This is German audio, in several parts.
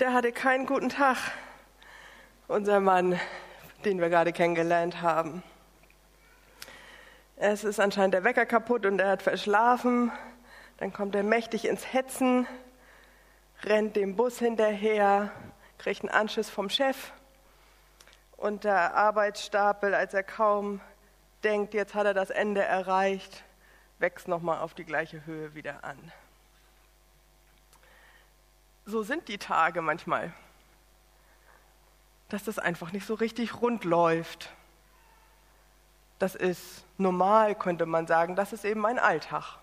Der hatte keinen guten Tag, unser Mann, den wir gerade kennengelernt haben. Es ist anscheinend der Wecker kaputt und er hat verschlafen. Dann kommt er mächtig ins Hetzen, rennt dem Bus hinterher, kriegt einen Anschiss vom Chef und der Arbeitsstapel, als er kaum denkt, jetzt hat er das Ende erreicht, wächst nochmal auf die gleiche Höhe wieder an. So sind die Tage manchmal, dass das einfach nicht so richtig rund läuft. Das ist normal, könnte man sagen, das ist eben mein Alltag.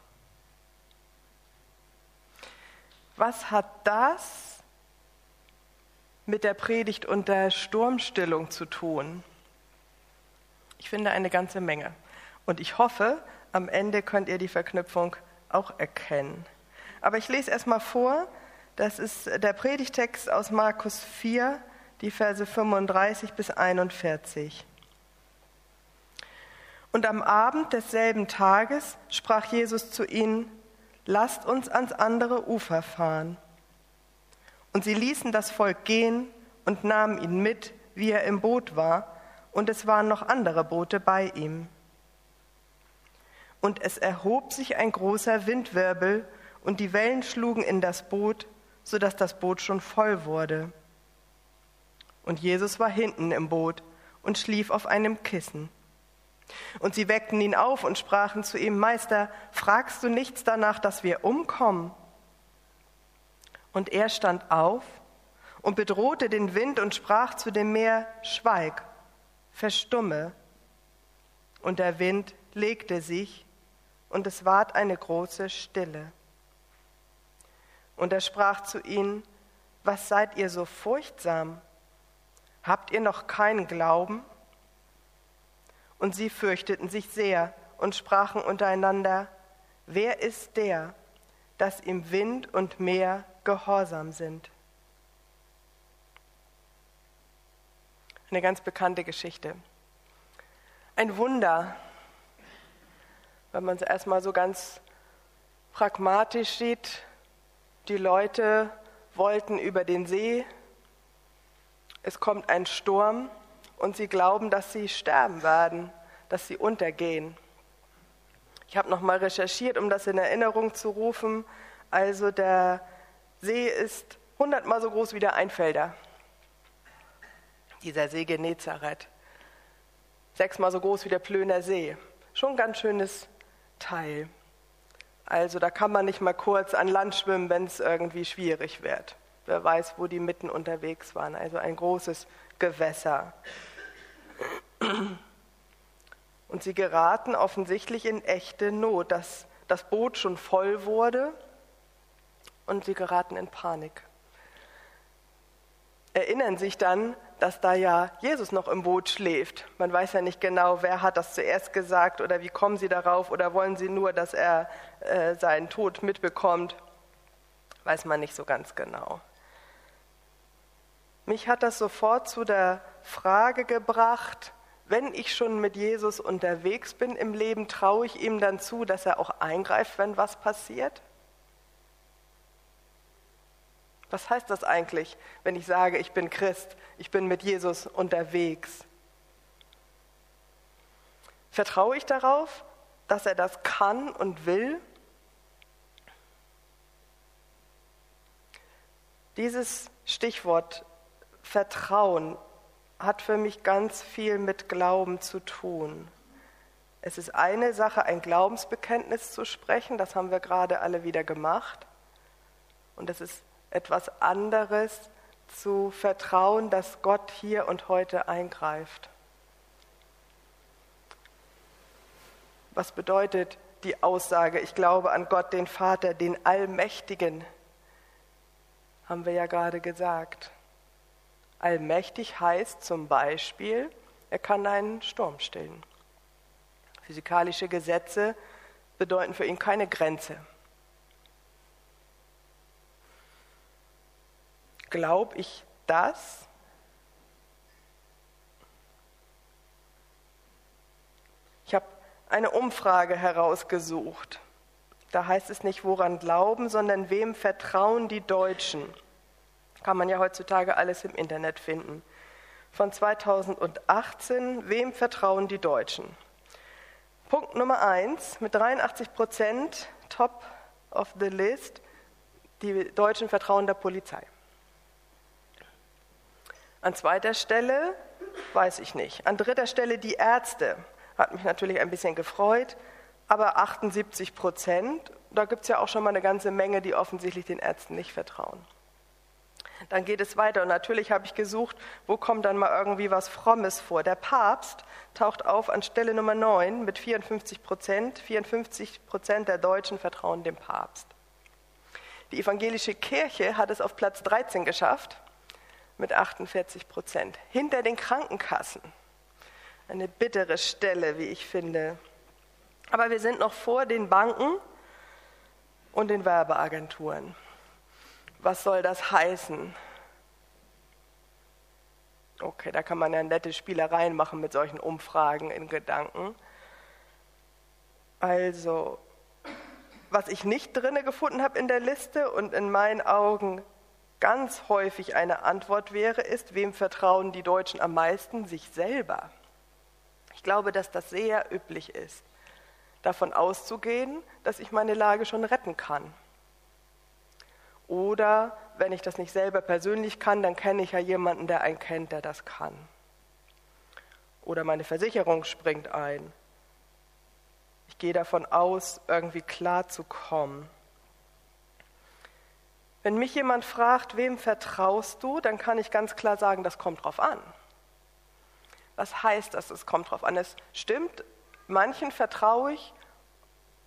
Was hat das mit der Predigt und der Sturmstillung zu tun? Ich finde eine ganze Menge. Und ich hoffe, am Ende könnt ihr die Verknüpfung auch erkennen. Aber ich lese erst mal vor, das ist der Predigtext aus Markus 4, die Verse 35 bis 41. Und am Abend desselben Tages sprach Jesus zu ihnen, lasst uns ans andere Ufer fahren. Und sie ließen das Volk gehen und nahmen ihn mit, wie er im Boot war, und es waren noch andere Boote bei ihm. Und es erhob sich ein großer Windwirbel, und die Wellen schlugen in das Boot, so dass das Boot schon voll wurde. Und Jesus war hinten im Boot und schlief auf einem Kissen. Und sie weckten ihn auf und sprachen zu ihm, Meister, fragst du nichts danach, dass wir umkommen? Und er stand auf und bedrohte den Wind und sprach zu dem Meer, Schweig, verstumme. Und der Wind legte sich, und es ward eine große Stille. Und er sprach zu ihnen, was seid ihr so furchtsam? Habt ihr noch keinen Glauben? Und sie fürchteten sich sehr und sprachen untereinander, wer ist der, dass ihm Wind und Meer gehorsam sind? Eine ganz bekannte Geschichte. Ein Wunder, wenn man es erstmal so ganz pragmatisch sieht, die Leute wollten über den See. Es kommt ein Sturm und sie glauben, dass sie sterben werden, dass sie untergehen. Ich habe noch mal recherchiert, um das in Erinnerung zu rufen. Also der See ist hundertmal so groß wie der Einfelder. Dieser See Genezareth. Sechsmal so groß wie der Plöner See. Schon ein ganz schönes Teil. Also da kann man nicht mal kurz an Land schwimmen, wenn es irgendwie schwierig wird. Wer weiß, wo die mitten unterwegs waren. Also ein großes Gewässer. Und sie geraten offensichtlich in echte Not, dass das Boot schon voll wurde und sie geraten in Panik. Erinnern sich dann, dass da ja Jesus noch im Boot schläft. Man weiß ja nicht genau, wer hat das zuerst gesagt oder wie kommen sie darauf oder wollen sie nur, dass er äh, seinen Tod mitbekommt. Weiß man nicht so ganz genau. Mich hat das sofort zu der Frage gebracht, wenn ich schon mit Jesus unterwegs bin im Leben, traue ich ihm dann zu, dass er auch eingreift, wenn was passiert? Was heißt das eigentlich, wenn ich sage, ich bin Christ, ich bin mit Jesus unterwegs? Vertraue ich darauf, dass er das kann und will? Dieses Stichwort Vertrauen hat für mich ganz viel mit Glauben zu tun. Es ist eine Sache, ein Glaubensbekenntnis zu sprechen, das haben wir gerade alle wieder gemacht. Und es ist etwas anderes zu vertrauen, dass Gott hier und heute eingreift. Was bedeutet die Aussage, ich glaube an Gott, den Vater, den Allmächtigen? Haben wir ja gerade gesagt. Allmächtig heißt zum Beispiel, er kann einen Sturm stillen. Physikalische Gesetze bedeuten für ihn keine Grenze. Glaube ich das? Ich habe eine Umfrage herausgesucht. Da heißt es nicht, woran glauben, sondern wem vertrauen die Deutschen? Kann man ja heutzutage alles im Internet finden. Von 2018, wem vertrauen die Deutschen? Punkt Nummer eins, mit 83 Prozent top of the list, die Deutschen vertrauen der Polizei. An zweiter Stelle weiß ich nicht. An dritter Stelle die Ärzte. Hat mich natürlich ein bisschen gefreut, aber 78 Prozent, da gibt es ja auch schon mal eine ganze Menge, die offensichtlich den Ärzten nicht vertrauen. Dann geht es weiter und natürlich habe ich gesucht, wo kommt dann mal irgendwie was Frommes vor. Der Papst taucht auf an Stelle Nummer 9 mit 54 Prozent. 54 Prozent der Deutschen vertrauen dem Papst. Die evangelische Kirche hat es auf Platz 13 geschafft mit 48 Prozent. Hinter den Krankenkassen. Eine bittere Stelle, wie ich finde. Aber wir sind noch vor den Banken und den Werbeagenturen. Was soll das heißen? Okay, da kann man ja nette Spielereien machen mit solchen Umfragen in Gedanken. Also, was ich nicht drinne gefunden habe in der Liste und in meinen Augen ganz häufig eine Antwort wäre, ist, wem vertrauen die Deutschen am meisten? Sich selber. Ich glaube, dass das sehr üblich ist, davon auszugehen, dass ich meine Lage schon retten kann. Oder wenn ich das nicht selber persönlich kann, dann kenne ich ja jemanden, der einen kennt, der das kann. Oder meine Versicherung springt ein. Ich gehe davon aus, irgendwie klar zu kommen. Wenn mich jemand fragt, wem vertraust du, dann kann ich ganz klar sagen, das kommt drauf an. Was heißt das, es kommt drauf an? Es stimmt, manchen vertraue ich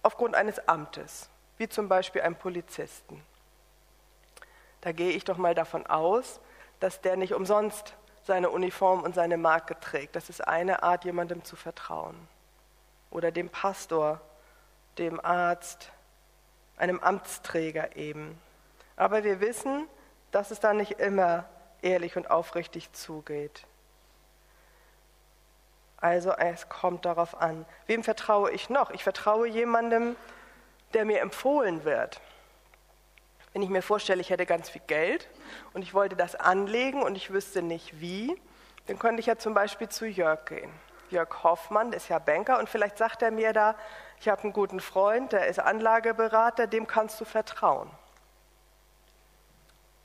aufgrund eines Amtes, wie zum Beispiel einem Polizisten. Da gehe ich doch mal davon aus, dass der nicht umsonst seine Uniform und seine Marke trägt. Das ist eine Art, jemandem zu vertrauen. Oder dem Pastor, dem Arzt, einem Amtsträger eben. Aber wir wissen, dass es da nicht immer ehrlich und aufrichtig zugeht. Also es kommt darauf an. Wem vertraue ich noch? Ich vertraue jemandem, der mir empfohlen wird. Wenn ich mir vorstelle, ich hätte ganz viel Geld und ich wollte das anlegen und ich wüsste nicht wie, dann könnte ich ja zum Beispiel zu Jörg gehen. Jörg Hoffmann ist ja Banker und vielleicht sagt er mir da, ich habe einen guten Freund, der ist Anlageberater, dem kannst du vertrauen.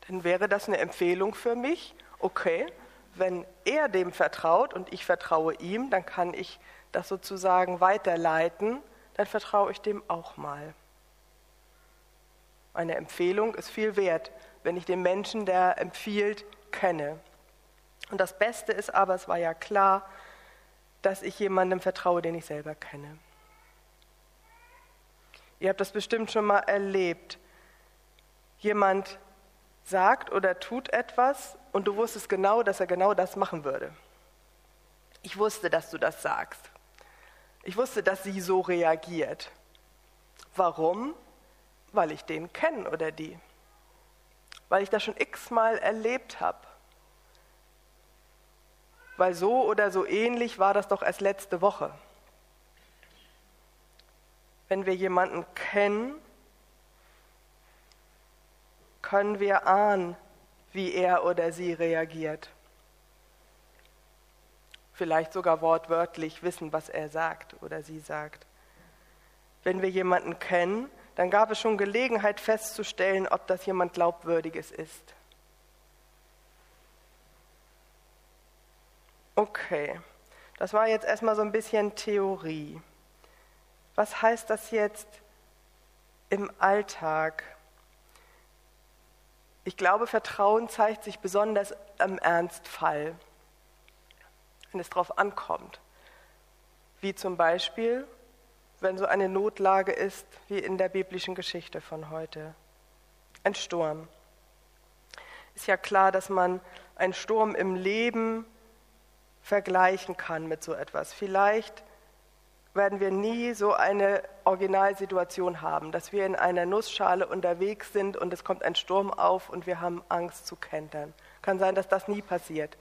Dann wäre das eine Empfehlung für mich, okay, wenn er dem vertraut und ich vertraue ihm, dann kann ich das sozusagen weiterleiten, dann vertraue ich dem auch mal. Eine Empfehlung ist viel wert, wenn ich den Menschen, der empfiehlt, kenne. Und das Beste ist aber, es war ja klar, dass ich jemandem vertraue, den ich selber kenne. Ihr habt das bestimmt schon mal erlebt. Jemand sagt oder tut etwas und du wusstest genau, dass er genau das machen würde. Ich wusste, dass du das sagst. Ich wusste, dass sie so reagiert. Warum? Weil ich den kenne oder die. Weil ich das schon x-mal erlebt habe. Weil so oder so ähnlich war das doch erst letzte Woche. Wenn wir jemanden kennen, können wir ahnen, wie er oder sie reagiert. Vielleicht sogar wortwörtlich wissen, was er sagt oder sie sagt. Wenn wir jemanden kennen, dann gab es schon Gelegenheit festzustellen, ob das jemand Glaubwürdiges ist. Okay, das war jetzt erstmal so ein bisschen Theorie. Was heißt das jetzt im Alltag? Ich glaube, Vertrauen zeigt sich besonders am Ernstfall, wenn es darauf ankommt. Wie zum Beispiel, wenn so eine Notlage ist, wie in der biblischen Geschichte von heute. Ein Sturm. Ist ja klar, dass man einen Sturm im Leben vergleichen kann mit so etwas. Vielleicht werden wir nie so eine Originalsituation haben, dass wir in einer Nussschale unterwegs sind und es kommt ein Sturm auf und wir haben Angst zu kentern. Kann sein, dass das nie passiert.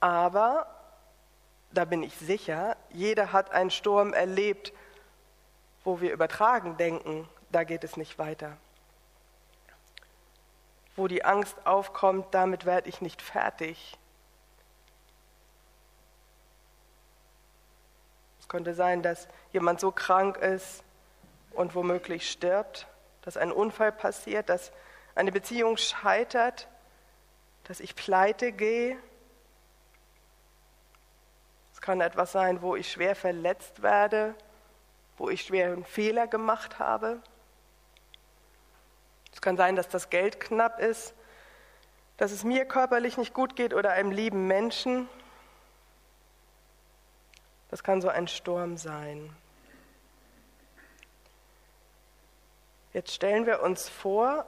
Aber da bin ich sicher, jeder hat einen Sturm erlebt, wo wir übertragen denken, da geht es nicht weiter. wo die Angst aufkommt, damit werde ich nicht fertig. Es könnte sein, dass jemand so krank ist und womöglich stirbt, dass ein Unfall passiert, dass eine Beziehung scheitert, dass ich pleite gehe. Es kann etwas sein, wo ich schwer verletzt werde, wo ich schwer einen Fehler gemacht habe. Es kann sein, dass das Geld knapp ist, dass es mir körperlich nicht gut geht oder einem lieben Menschen. Das kann so ein Sturm sein. Jetzt stellen wir uns vor,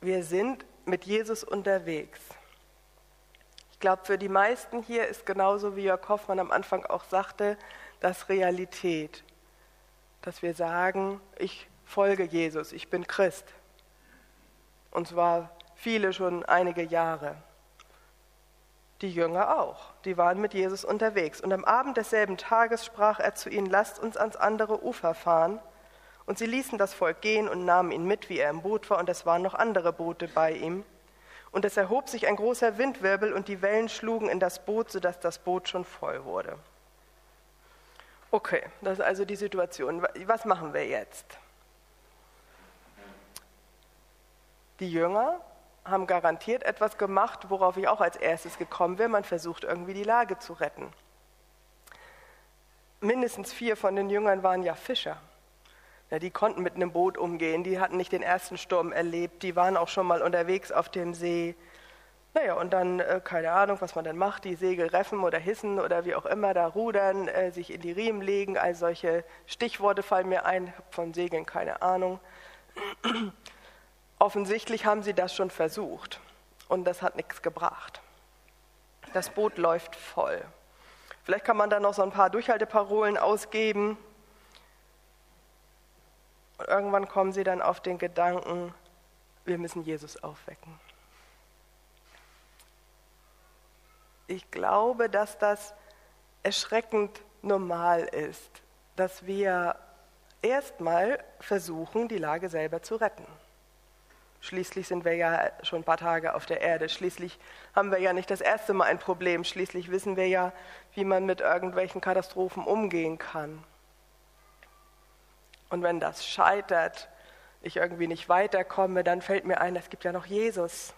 wir sind mit Jesus unterwegs. Ich glaube, für die meisten hier ist genauso wie Jörg Hoffmann am Anfang auch sagte, das Realität, dass wir sagen, ich folge Jesus, ich bin Christ. Und zwar viele schon einige Jahre. Die Jünger auch, die waren mit Jesus unterwegs. Und am Abend desselben Tages sprach er zu ihnen, lasst uns ans andere Ufer fahren. Und sie ließen das Volk gehen und nahmen ihn mit, wie er im Boot war, und es waren noch andere Boote bei ihm. Und es erhob sich ein großer Windwirbel, und die Wellen schlugen in das Boot, sodass das Boot schon voll wurde. Okay, das ist also die Situation. Was machen wir jetzt? Die Jünger haben garantiert etwas gemacht, worauf ich auch als erstes gekommen wäre. Man versucht irgendwie die Lage zu retten. Mindestens vier von den Jüngern waren ja Fischer. Ja, die konnten mit einem Boot umgehen, die hatten nicht den ersten Sturm erlebt, die waren auch schon mal unterwegs auf dem See. Naja, und dann, äh, keine Ahnung, was man dann macht, die Segel reffen oder hissen oder wie auch immer, da rudern, äh, sich in die Riemen legen, all solche Stichworte fallen mir ein, von Segeln keine Ahnung. Offensichtlich haben sie das schon versucht und das hat nichts gebracht. Das Boot läuft voll. Vielleicht kann man da noch so ein paar Durchhalteparolen ausgeben. Und irgendwann kommen sie dann auf den Gedanken, wir müssen Jesus aufwecken. Ich glaube, dass das erschreckend normal ist, dass wir erstmal versuchen, die Lage selber zu retten. Schließlich sind wir ja schon ein paar Tage auf der Erde. Schließlich haben wir ja nicht das erste Mal ein Problem. Schließlich wissen wir ja, wie man mit irgendwelchen Katastrophen umgehen kann. Und wenn das scheitert, ich irgendwie nicht weiterkomme, dann fällt mir ein, es gibt ja noch Jesus.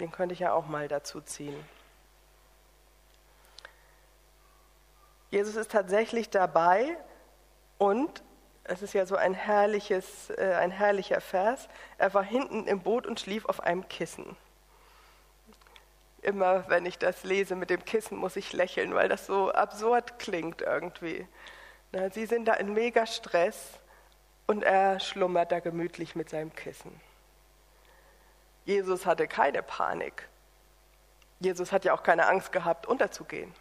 Den könnte ich ja auch mal dazu ziehen. Jesus ist tatsächlich dabei und es ist ja so ein, herrliches, äh, ein herrlicher Vers. Er war hinten im Boot und schlief auf einem Kissen. Immer wenn ich das lese mit dem Kissen, muss ich lächeln, weil das so absurd klingt irgendwie. Na, sie sind da in mega Stress und er schlummert da gemütlich mit seinem Kissen. Jesus hatte keine Panik. Jesus hat ja auch keine Angst gehabt, unterzugehen.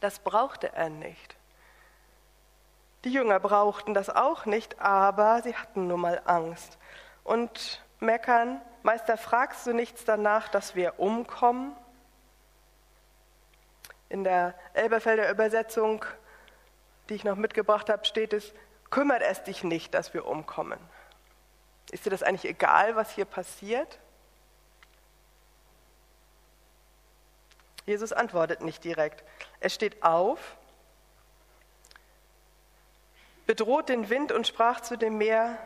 Das brauchte er nicht. Die Jünger brauchten das auch nicht, aber sie hatten nun mal Angst. Und meckern, Meister, fragst du nichts danach, dass wir umkommen? In der Elberfelder Übersetzung, die ich noch mitgebracht habe, steht es, kümmert es dich nicht, dass wir umkommen. Ist dir das eigentlich egal, was hier passiert? Jesus antwortet nicht direkt. Er steht auf bedroht den Wind und sprach zu dem Meer,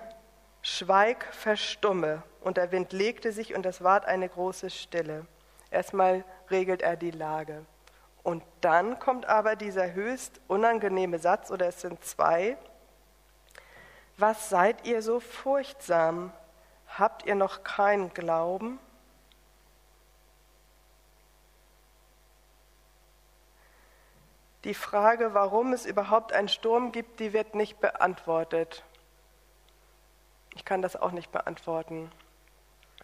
Schweig, verstumme. Und der Wind legte sich und es ward eine große Stille. Erstmal regelt er die Lage. Und dann kommt aber dieser höchst unangenehme Satz, oder es sind zwei. Was seid ihr so furchtsam? Habt ihr noch keinen Glauben? Die Frage, warum es überhaupt einen Sturm gibt, die wird nicht beantwortet. Ich kann das auch nicht beantworten.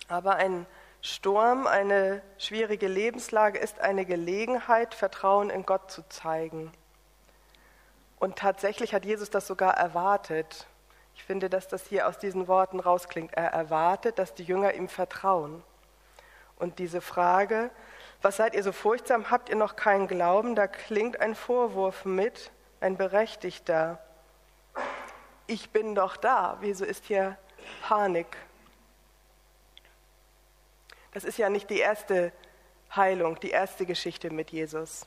Aber ein Sturm, eine schwierige Lebenslage ist eine Gelegenheit, Vertrauen in Gott zu zeigen. Und tatsächlich hat Jesus das sogar erwartet. Ich finde, dass das hier aus diesen Worten rausklingt. Er erwartet, dass die Jünger ihm vertrauen. Und diese Frage, was seid ihr so furchtsam? Habt ihr noch keinen Glauben? Da klingt ein Vorwurf mit, ein berechtigter. ich bin doch da. Wieso ist hier Panik? Das ist ja nicht die erste Heilung, die erste Geschichte mit Jesus.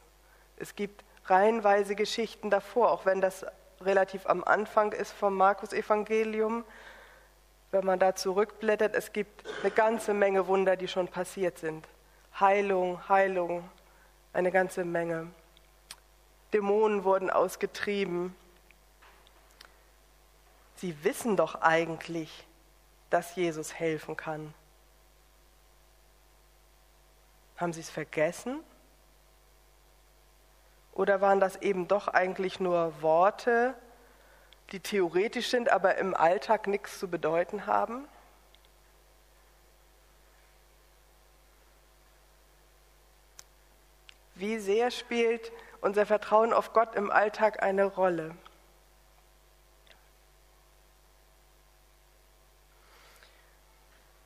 Es gibt reihenweise Geschichten davor, auch wenn das relativ am Anfang ist vom Markus-Evangelium. Wenn man da zurückblättert, es gibt eine ganze Menge Wunder, die schon passiert sind. Heilung, Heilung, eine ganze Menge. Dämonen wurden ausgetrieben. Sie wissen doch eigentlich, dass Jesus helfen kann. Haben Sie es vergessen? Oder waren das eben doch eigentlich nur Worte, die theoretisch sind, aber im Alltag nichts zu bedeuten haben? Wie sehr spielt unser Vertrauen auf Gott im Alltag eine Rolle?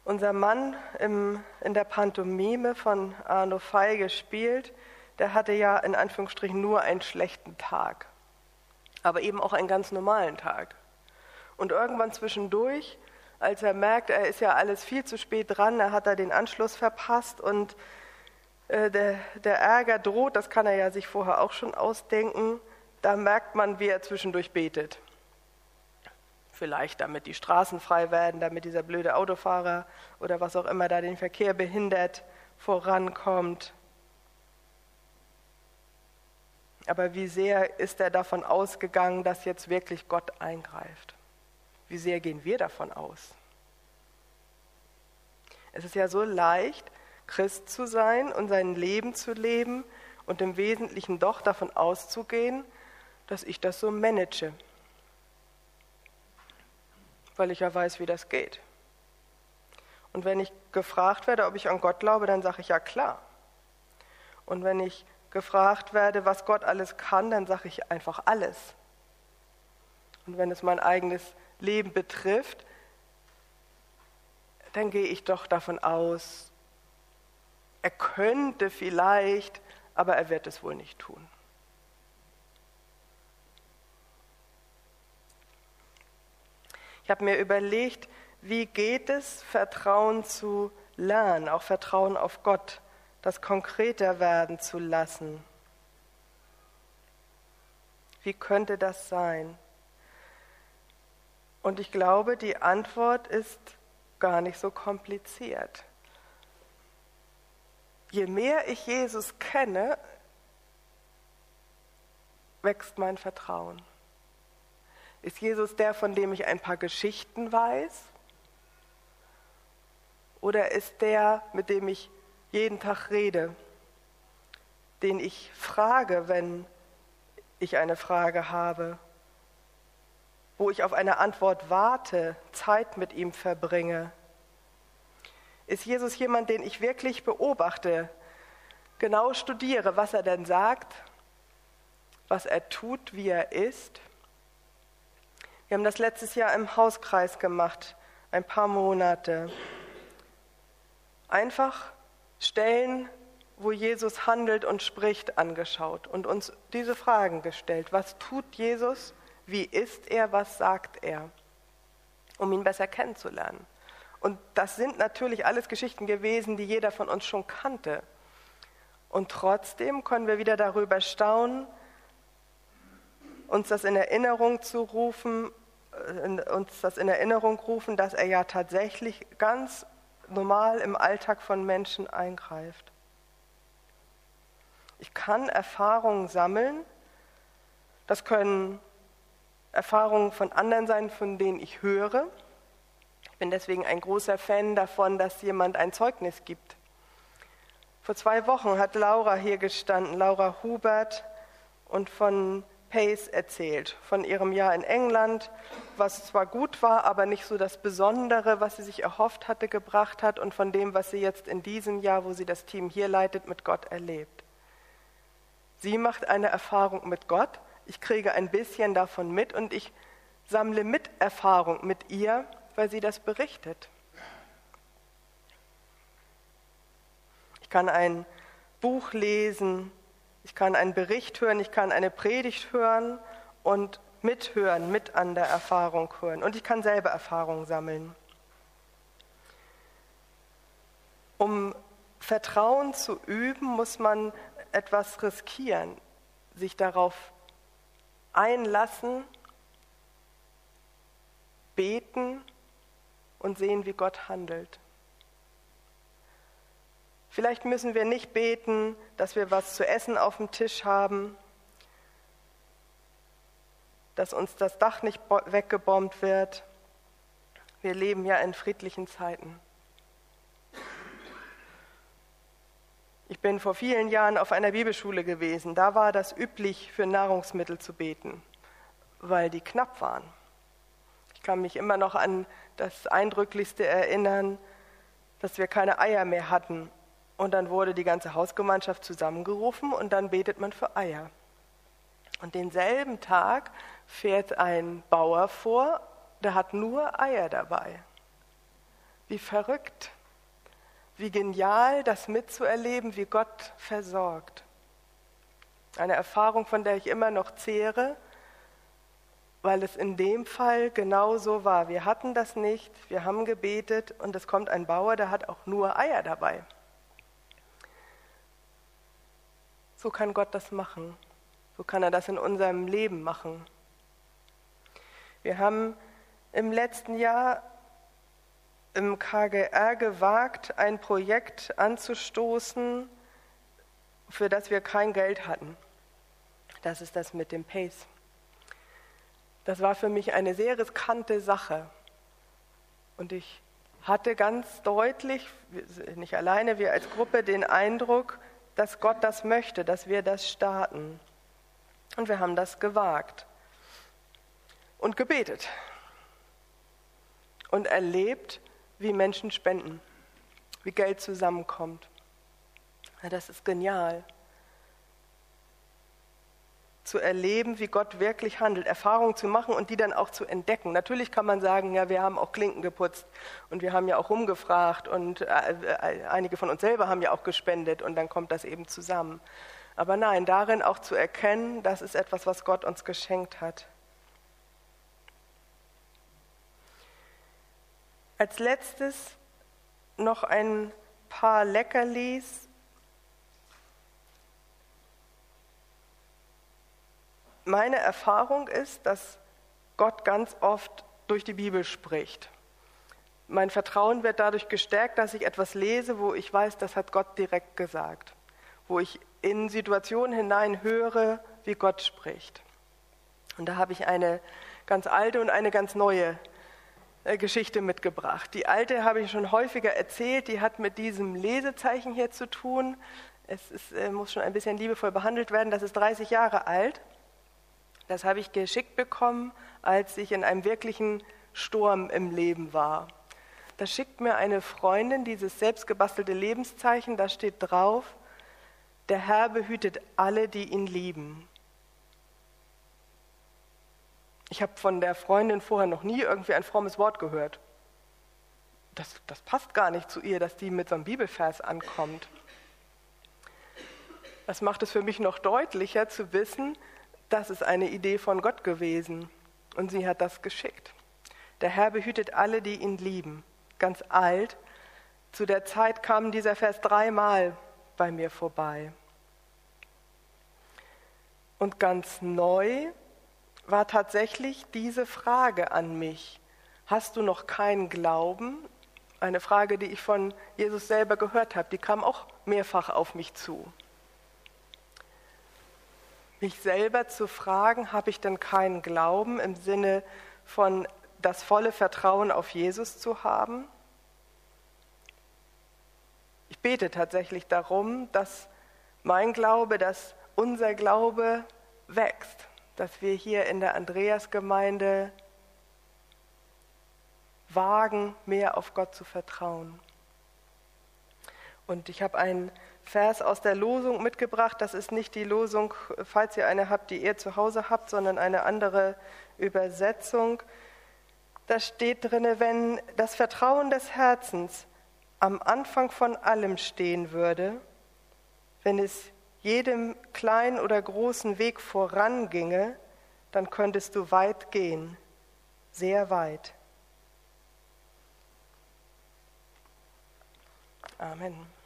Unser Mann im, in der Pantomime von Arno Fey gespielt, der hatte ja in Anführungsstrichen nur einen schlechten Tag, aber eben auch einen ganz normalen Tag. Und irgendwann zwischendurch, als er merkt, er ist ja alles viel zu spät dran, er hat da den Anschluss verpasst und äh, der, der Ärger droht, das kann er ja sich vorher auch schon ausdenken, da merkt man, wie er zwischendurch betet. Vielleicht damit die Straßen frei werden, damit dieser blöde Autofahrer oder was auch immer da den Verkehr behindert, vorankommt. Aber wie sehr ist er davon ausgegangen, dass jetzt wirklich Gott eingreift? Wie sehr gehen wir davon aus? Es ist ja so leicht, Christ zu sein und sein Leben zu leben und im Wesentlichen doch davon auszugehen, dass ich das so manage weil ich ja weiß, wie das geht. Und wenn ich gefragt werde, ob ich an Gott glaube, dann sage ich ja klar. Und wenn ich gefragt werde, was Gott alles kann, dann sage ich einfach alles. Und wenn es mein eigenes Leben betrifft, dann gehe ich doch davon aus, er könnte vielleicht, aber er wird es wohl nicht tun. Ich habe mir überlegt, wie geht es, Vertrauen zu lernen, auch Vertrauen auf Gott, das konkreter werden zu lassen. Wie könnte das sein? Und ich glaube, die Antwort ist gar nicht so kompliziert. Je mehr ich Jesus kenne, wächst mein Vertrauen. Ist Jesus der, von dem ich ein paar Geschichten weiß? Oder ist der, mit dem ich jeden Tag rede, den ich frage, wenn ich eine Frage habe, wo ich auf eine Antwort warte, Zeit mit ihm verbringe? Ist Jesus jemand, den ich wirklich beobachte, genau studiere, was er denn sagt, was er tut, wie er ist? Wir haben das letztes Jahr im Hauskreis gemacht, ein paar Monate. Einfach Stellen, wo Jesus handelt und spricht, angeschaut und uns diese Fragen gestellt. Was tut Jesus? Wie ist er? Was sagt er? Um ihn besser kennenzulernen. Und das sind natürlich alles Geschichten gewesen, die jeder von uns schon kannte. Und trotzdem können wir wieder darüber staunen, uns das in Erinnerung zu rufen, äh, uns das in Erinnerung rufen, dass er ja tatsächlich ganz normal im Alltag von Menschen eingreift. Ich kann Erfahrungen sammeln. Das können Erfahrungen von anderen sein, von denen ich höre. Ich bin deswegen ein großer Fan davon, dass jemand ein Zeugnis gibt. Vor zwei Wochen hat Laura hier gestanden, Laura Hubert, und von Pace erzählt von ihrem Jahr in England, was zwar gut war, aber nicht so das Besondere, was sie sich erhofft hatte, gebracht hat und von dem, was sie jetzt in diesem Jahr, wo sie das Team hier leitet, mit Gott erlebt. Sie macht eine Erfahrung mit Gott, ich kriege ein bisschen davon mit und ich sammle Miterfahrung mit ihr, weil sie das berichtet. Ich kann ein Buch lesen, ich kann einen Bericht hören, ich kann eine Predigt hören und mithören, mit an der Erfahrung hören. Und ich kann selber Erfahrungen sammeln. Um Vertrauen zu üben, muss man etwas riskieren, sich darauf einlassen, beten und sehen, wie Gott handelt. Vielleicht müssen wir nicht beten, dass wir was zu essen auf dem Tisch haben, dass uns das Dach nicht weggebombt wird. Wir leben ja in friedlichen Zeiten. Ich bin vor vielen Jahren auf einer Bibelschule gewesen. Da war das üblich, für Nahrungsmittel zu beten, weil die knapp waren. Ich kann mich immer noch an das Eindrücklichste erinnern, dass wir keine Eier mehr hatten. Und dann wurde die ganze Hausgemeinschaft zusammengerufen und dann betet man für Eier. Und denselben Tag fährt ein Bauer vor, der hat nur Eier dabei. Wie verrückt. Wie genial, das mitzuerleben, wie Gott versorgt. Eine Erfahrung, von der ich immer noch zehre, weil es in dem Fall genau so war. Wir hatten das nicht, wir haben gebetet und es kommt ein Bauer, der hat auch nur Eier dabei. So kann Gott das machen. So kann er das in unserem Leben machen. Wir haben im letzten Jahr im KGR gewagt, ein Projekt anzustoßen, für das wir kein Geld hatten. Das ist das mit dem Pace. Das war für mich eine sehr riskante Sache. Und ich hatte ganz deutlich, nicht alleine, wir als Gruppe, den Eindruck, dass Gott das möchte, dass wir das starten. Und wir haben das gewagt und gebetet und erlebt, wie Menschen spenden, wie Geld zusammenkommt. Ja, das ist genial. Zu erleben, wie Gott wirklich handelt, Erfahrungen zu machen und die dann auch zu entdecken. Natürlich kann man sagen, ja, wir haben auch Klinken geputzt und wir haben ja auch rumgefragt und äh, äh, einige von uns selber haben ja auch gespendet und dann kommt das eben zusammen. Aber nein, darin auch zu erkennen, das ist etwas, was Gott uns geschenkt hat. Als letztes noch ein paar Leckerlis. Meine Erfahrung ist, dass Gott ganz oft durch die Bibel spricht. Mein Vertrauen wird dadurch gestärkt, dass ich etwas lese, wo ich weiß, das hat Gott direkt gesagt, wo ich in Situationen hinein höre, wie Gott spricht. Und da habe ich eine ganz alte und eine ganz neue äh, Geschichte mitgebracht. Die alte habe ich schon häufiger erzählt, die hat mit diesem Lesezeichen hier zu tun. Es ist, äh, muss schon ein bisschen liebevoll behandelt werden. Das ist 30 Jahre alt. Das habe ich geschickt bekommen, als ich in einem wirklichen Sturm im Leben war. Da schickt mir eine Freundin dieses selbstgebastelte Lebenszeichen, da steht drauf, der Herr behütet alle, die ihn lieben. Ich habe von der Freundin vorher noch nie irgendwie ein frommes Wort gehört. Das, das passt gar nicht zu ihr, dass die mit so einem Bibelvers ankommt. Das macht es für mich noch deutlicher zu wissen, das ist eine Idee von Gott gewesen und sie hat das geschickt. Der Herr behütet alle, die ihn lieben. Ganz alt. Zu der Zeit kam dieser Vers dreimal bei mir vorbei. Und ganz neu war tatsächlich diese Frage an mich. Hast du noch keinen Glauben? Eine Frage, die ich von Jesus selber gehört habe, die kam auch mehrfach auf mich zu. Mich selber zu fragen, habe ich denn keinen Glauben im Sinne von das volle Vertrauen auf Jesus zu haben? Ich bete tatsächlich darum, dass mein Glaube, dass unser Glaube wächst dass wir hier in der Andreasgemeinde wagen, mehr auf Gott zu vertrauen. Und ich habe einen Vers aus der Losung mitgebracht. Das ist nicht die Losung, falls ihr eine habt, die ihr zu Hause habt, sondern eine andere Übersetzung. Da steht drin, wenn das Vertrauen des Herzens am Anfang von allem stehen würde, wenn es jedem kleinen oder großen Weg voranginge, dann könntest du weit gehen, sehr weit. Amen.